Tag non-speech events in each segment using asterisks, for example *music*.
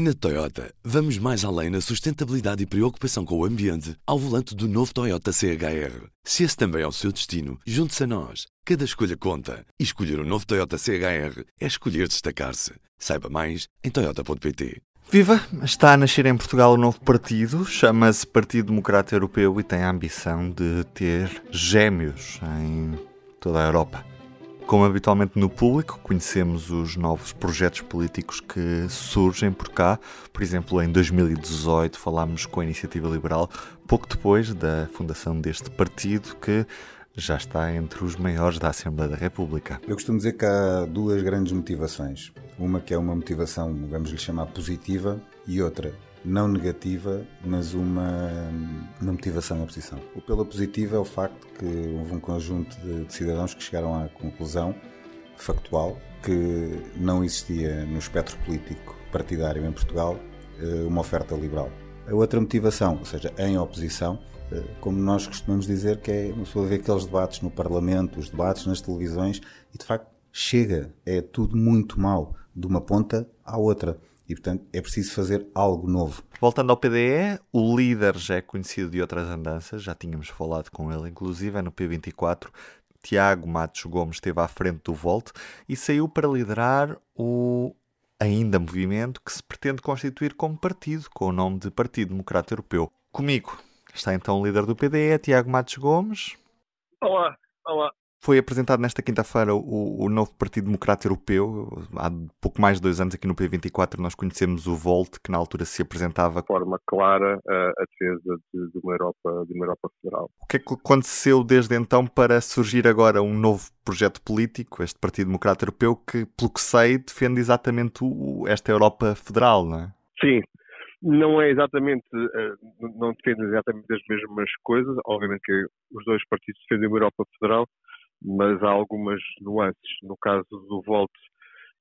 Na Toyota, vamos mais além na sustentabilidade e preocupação com o ambiente ao volante do novo Toyota CHR. Se esse também é o seu destino, junte-se a nós. Cada escolha conta. E escolher o um novo Toyota CHR é escolher destacar-se. Saiba mais em Toyota.pt. Viva! Está a nascer em Portugal um novo partido, chama-se Partido Democrata Europeu e tem a ambição de ter gêmeos em toda a Europa. Como habitualmente no público, conhecemos os novos projetos políticos que surgem por cá. Por exemplo, em 2018 falámos com a Iniciativa Liberal, pouco depois da fundação deste partido que já está entre os maiores da Assembleia da República. Eu costumo dizer que há duas grandes motivações. Uma que é uma motivação, vamos lhe chamar positiva, e outra não negativa, mas uma, uma motivação e oposição. O pela positiva é o facto que houve um conjunto de, de cidadãos que chegaram à conclusão factual que não existia no espectro político partidário em Portugal eh, uma oferta liberal. A outra motivação, ou seja, em oposição, eh, como nós costumamos dizer, que é uma pessoa ver aqueles debates no Parlamento, os debates nas televisões, e de facto chega, é tudo muito mal, de uma ponta à outra e, portanto, é preciso fazer algo novo. Voltando ao PDE, o líder já é conhecido de outras andanças, já tínhamos falado com ele, inclusive é no P24. Tiago Matos Gomes esteve à frente do Volt e saiu para liderar o ainda movimento que se pretende constituir como partido, com o nome de Partido Democrata Europeu. Comigo está então o líder do PDE, Tiago Matos Gomes. Olá, olá. Foi apresentado nesta quinta-feira o, o, novo Partido Democrata Europeu. Há pouco mais de dois anos, aqui no P24, nós conhecemos o Volt, que na altura se apresentava. De forma clara, a, a defesa de, de, uma Europa, de uma Europa federal. O que é que aconteceu desde então para surgir agora um novo projeto político, este Partido Democrata Europeu, que, pelo que sei, defende exatamente o, esta Europa federal, não é? Sim, não é exatamente, eh, não defende exatamente as mesmas coisas. Obviamente que os dois partidos defendem uma Europa federal, mas há algumas nuances. No caso do Volt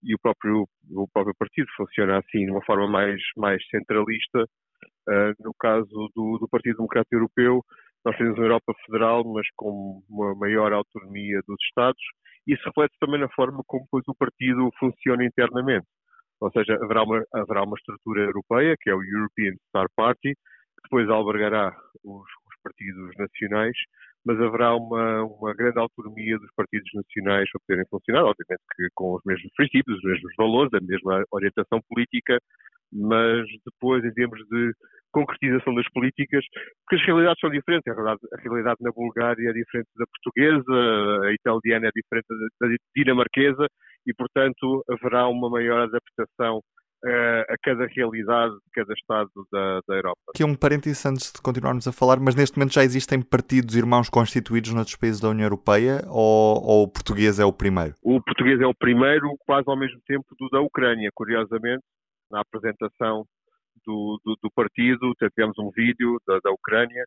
e o próprio, o próprio partido funciona assim, de uma forma mais, mais centralista. Uh, no caso do, do Partido Democrático Europeu, nós temos uma Europa federal, mas com uma maior autonomia dos Estados. Isso reflete também na forma como depois o partido funciona internamente. Ou seja, haverá uma, haverá uma estrutura europeia, que é o European Star Party, que depois albergará os, os partidos nacionais, mas haverá uma, uma grande autonomia dos partidos nacionais para poderem funcionar, obviamente que com os mesmos princípios, os mesmos valores, a mesma orientação política, mas depois, em termos de concretização das políticas, porque as realidades são diferentes. A realidade, a realidade na Bulgária é diferente da portuguesa, a italiana é diferente da dinamarquesa, e, portanto, haverá uma maior adaptação a cada realidade de cada Estado da, da Europa. Aqui um parênteses antes de continuarmos a falar, mas neste momento já existem partidos irmãos constituídos noutros países da União Europeia ou, ou o português é o primeiro? O português é o primeiro, quase ao mesmo tempo do da Ucrânia, curiosamente, na apresentação do, do, do partido, tivemos um vídeo da, da Ucrânia,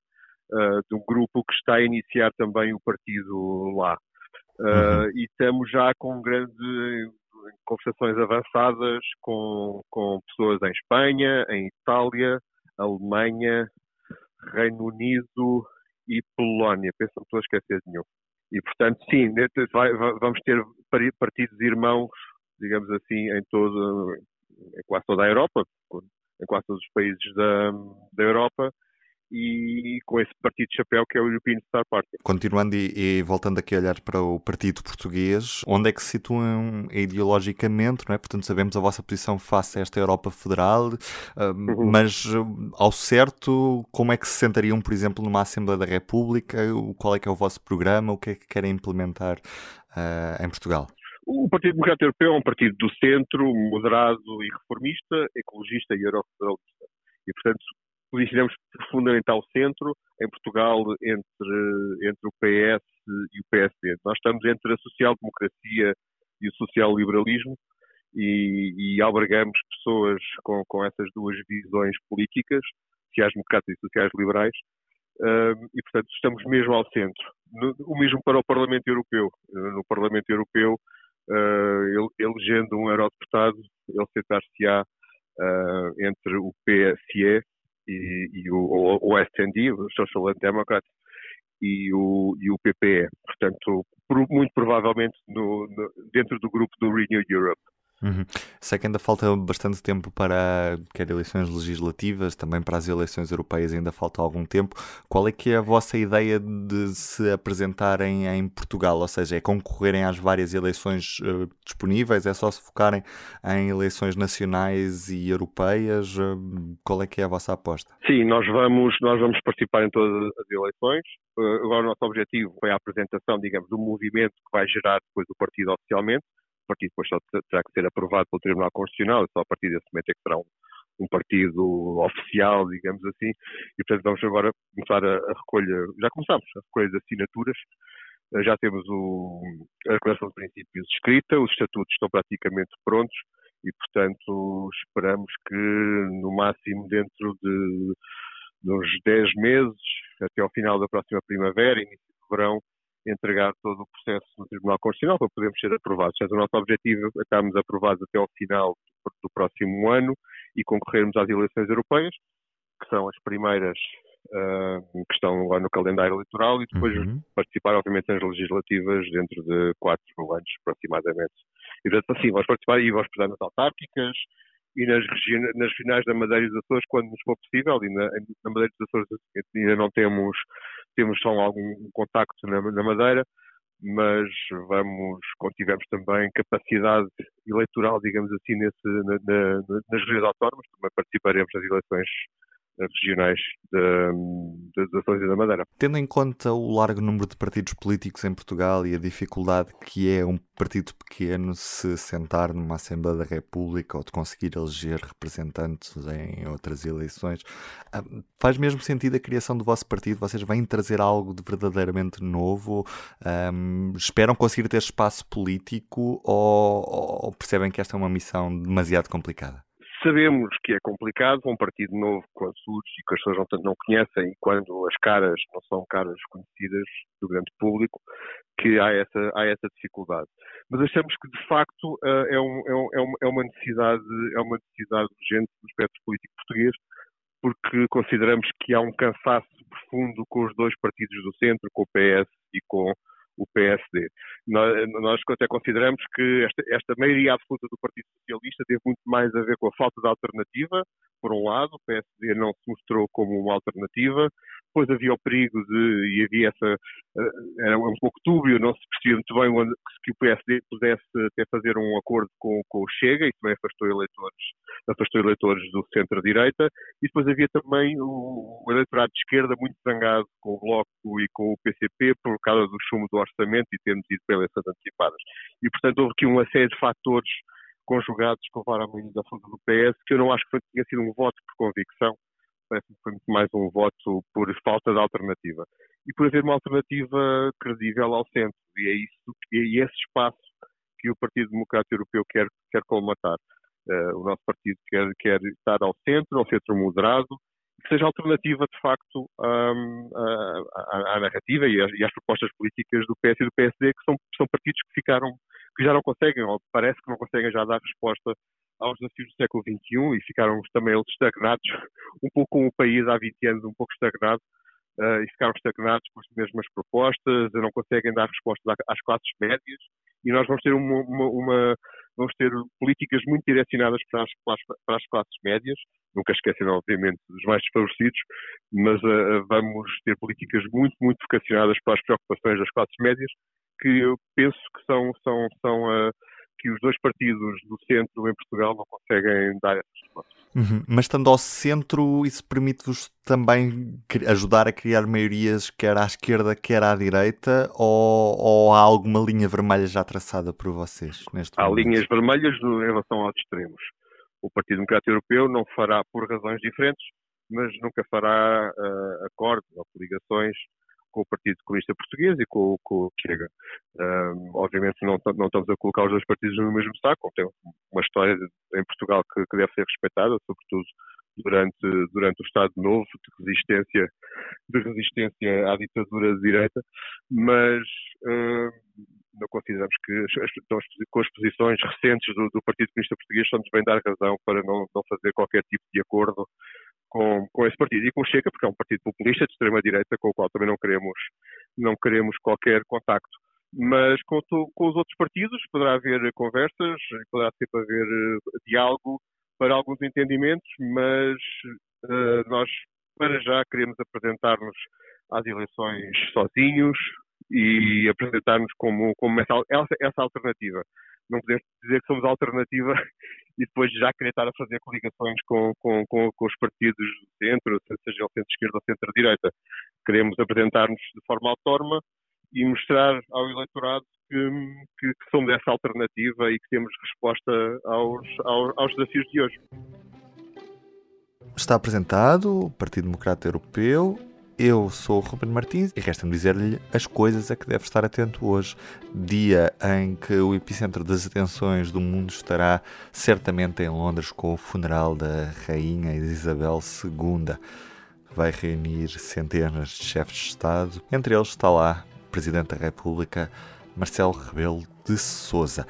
uh, de um grupo que está a iniciar também o partido lá. Uh, uhum. E estamos já com um grande conversações avançadas com, com pessoas em Espanha, em Itália, Alemanha, Reino Unido e Polónia. Penso-me estou a esquecer de nenhum. E, portanto, sim, vamos ter partidos irmãos, digamos assim, em, todo, em quase toda a Europa, em quase todos os países da, da Europa, e com esse partido de chapéu que é o European Star Party. Continuando e, e, voltando aqui a olhar para o partido português, onde é que se situam ideologicamente, não é? Portanto, sabemos a vossa posição face a esta Europa Federal, uh, uhum. mas uh, ao certo, como é que se sentariam, por exemplo, numa Assembleia da República? Qual é que é o vosso programa? O que é que querem implementar uh, em Portugal? O Partido Democrático Europeu é um partido do centro, moderado e reformista, ecologista e eurofederalista. E, portanto, posicionamos profundamente ao centro, em Portugal, entre, entre o PS e o PSD. Nós estamos entre a social-democracia e o social-liberalismo e, e albergamos pessoas com, com essas duas visões políticas, sociais-democratas e sociais-liberais, uh, e, portanto, estamos mesmo ao centro. No, o mesmo para o Parlamento Europeu. No Parlamento Europeu, uh, elegendo um eurodeputado, ele sentar-se-á uh, entre o PSE e, e o, o SND, o Social Democrats, e o, e o PPE. Portanto, muito provavelmente no, no, dentro do grupo do Renew Europe. Uhum. Sei que ainda falta bastante tempo para quer eleições legislativas, também para as eleições europeias ainda falta algum tempo. Qual é que é a vossa ideia de se apresentarem em Portugal? Ou seja, é concorrerem às várias eleições uh, disponíveis? É só se focarem em eleições nacionais e europeias? Uh, qual é que é a vossa aposta? Sim, nós vamos, nós vamos participar em todas as eleições. Uh, agora o nosso objetivo foi a apresentação, digamos, do movimento que vai gerar depois o partido oficialmente partido depois só terá que ser aprovado pelo Tribunal Constitucional, só a partir desse momento é que será um, um partido oficial, digamos assim, e portanto vamos agora começar a, a recolha, já começamos a recolha de assinaturas, eh, já temos o, a declaração de princípios escrita, os estatutos estão praticamente prontos e, portanto, esperamos que no máximo dentro de, de uns 10 meses, até ao final da próxima primavera, início de verão, entregar todo o processo no Tribunal Constitucional para podermos ser aprovados. Portanto, o nosso objetivo é estarmos aprovados até ao final do próximo ano e concorrermos às eleições europeias, que são as primeiras uh, que estão lá no calendário eleitoral, e depois uhum. participar, obviamente, nas legislativas dentro de quatro anos, aproximadamente. E, portanto, assim, vamos participar e vamos precisar nas autárquicas e nas, nas finais da Madeira dos Açores, quando nos for possível, e na, na Madeira dos Açores ainda não temos temos só algum contacto na, na Madeira, mas vamos, quando tivermos também capacidade eleitoral, digamos assim, nesse, na, na, nas regiões autónomas, também participaremos das eleições regionais das Açores e da Madeira. Tendo em conta o largo número de partidos políticos em Portugal e a dificuldade que é um partido pequeno se sentar numa Assembleia da República ou de conseguir eleger representantes em outras eleições, ah, faz mesmo sentido a criação do vosso partido? Vocês vêm trazer algo de verdadeiramente novo? Um, esperam conseguir ter espaço político ou, ou percebem que esta é uma missão demasiado complicada? Sabemos que é complicado, um partido novo quando surge e que as pessoas não, não conhecem e quando as caras não são caras conhecidas do grande público, que há essa, há essa dificuldade. Mas achamos que, de facto, eh, é, um, é, um, é uma necessidade, é uma necessidade urgente do espectro político português, porque consideramos que há um cansaço profundo com os dois partidos do centro, com o PS e com o PSD. Nós, nós até consideramos que esta, esta maioria absoluta do Partido Socialista teve muito mais a ver com a falta de alternativa, por um lado, o PSD não se mostrou como uma alternativa, depois havia o perigo de, e havia essa, eh, era um pouco túbio, não se percebia muito bem onde, que o PSD pudesse até fazer um acordo com, com o Chega, e também afastou eleitores, afastou eleitores do centro-direita, e depois havia também o, o, eleitorado de esquerda muito zangado com o Bloco e com o PCP por causa do chumbo do orçamento e termos ido para eleições antecipadas. E, portanto, houve aqui uma série de fatores conjugados que levaram a da força do PS, que eu não acho que foi, tinha sido um voto por convicção, parece-me que foi muito mais um voto por falta de alternativa. E por haver uma alternativa credível ao centro. E é isso, e é esse espaço que o Partido Democrático Europeu quer, quer colmatar. Uh, o nosso partido quer, quer estar ao centro, ao centro moderado, que seja alternativa, de facto, à, à, narrativa e às, e às, propostas políticas do PS e do PSD, que são, são partidos que ficaram, que já não conseguem, ou parece que não conseguem já dar resposta aos desafios do século XXI e ficaram também eles estagnados, *laughs* um pouco como o país há 20 anos, um pouco estagnado, uh, e ficaram estagnados com as mesmas propostas, não conseguem dar respostas às classes médias, e nós vamos ter uma, uma, uma vamos ter políticas muito direcionadas para as, para as, classes médias, nunca esquecendo, obviamente, dos mais desfavorecidos, mas uh, vamos ter políticas muito, muito vocacionadas para as preocupações das classes médias, que eu penso que são, são, são uh, que os dois partidos do centro em Portugal não conseguem dar essas respostas. Uhum. Mas estando ao centro, isso permite-vos também ajudar a criar maiorias quer à esquerda, quer à direita, ou, ou há alguma linha vermelha já traçada por vocês neste há momento? Há linhas vermelhas em relação aos extremos. O Partido Democrático Europeu não fará, por razões diferentes, mas nunca fará uh, acordos ou coligações com o Partido Comunista Português e com, com o Chega. Um, obviamente não, não, estamos a colocar os dois partidos no mesmo saco, tem uma história em Portugal que, que, deve ser respeitada, sobretudo durante, durante o Estado Novo de resistência, de resistência à ditadura de direita, mas não consideramos que as, com as posições recentes do, do Partido Comunista Português estamos bem dar razão para não, não fazer qualquer tipo de acordo com, com esse partido e com o Chega, porque é um partido populista de extrema-direita com o qual também não queremos, não queremos qualquer contacto. mas com, com, os outros partidos poderá haver conversas, poderá sempre haver uh, diálogo para alguns entendimentos, mas uh, nós, para já, queremos apresentar-nos às eleições sozinhos e apresentar-nos como, como essa, essa, essa, alternativa. Não podemos dizer que somos alternativa e depois já querer estar a fazer coligações com, com, com, com os partidos do centro, seja o centro-esquerda ou centro-direita. Queremos apresentar-nos de forma autónoma e mostrar ao eleitorado que, que, que, somos essa alternativa e que temos resposta aos, aos, aos desafios de hoje. Está apresentado o Partido Democrata Europeu. Eu sou o Ruben Martins e resta-me dizer-lhe as coisas a que deve estar atento hoje, dia em que o epicentro das atenções do mundo estará certamente em Londres com o funeral da Rainha Isabel II. Vai reunir centenas de chefes de Estado, entre eles está lá Presidente da República, Marcelo Rebelo de Sousa.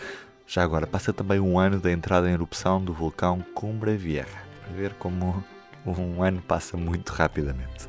Já agora passa também um ano da entrada em erupção do vulcão Cumbra Vieja, para ver como um ano passa muito rapidamente.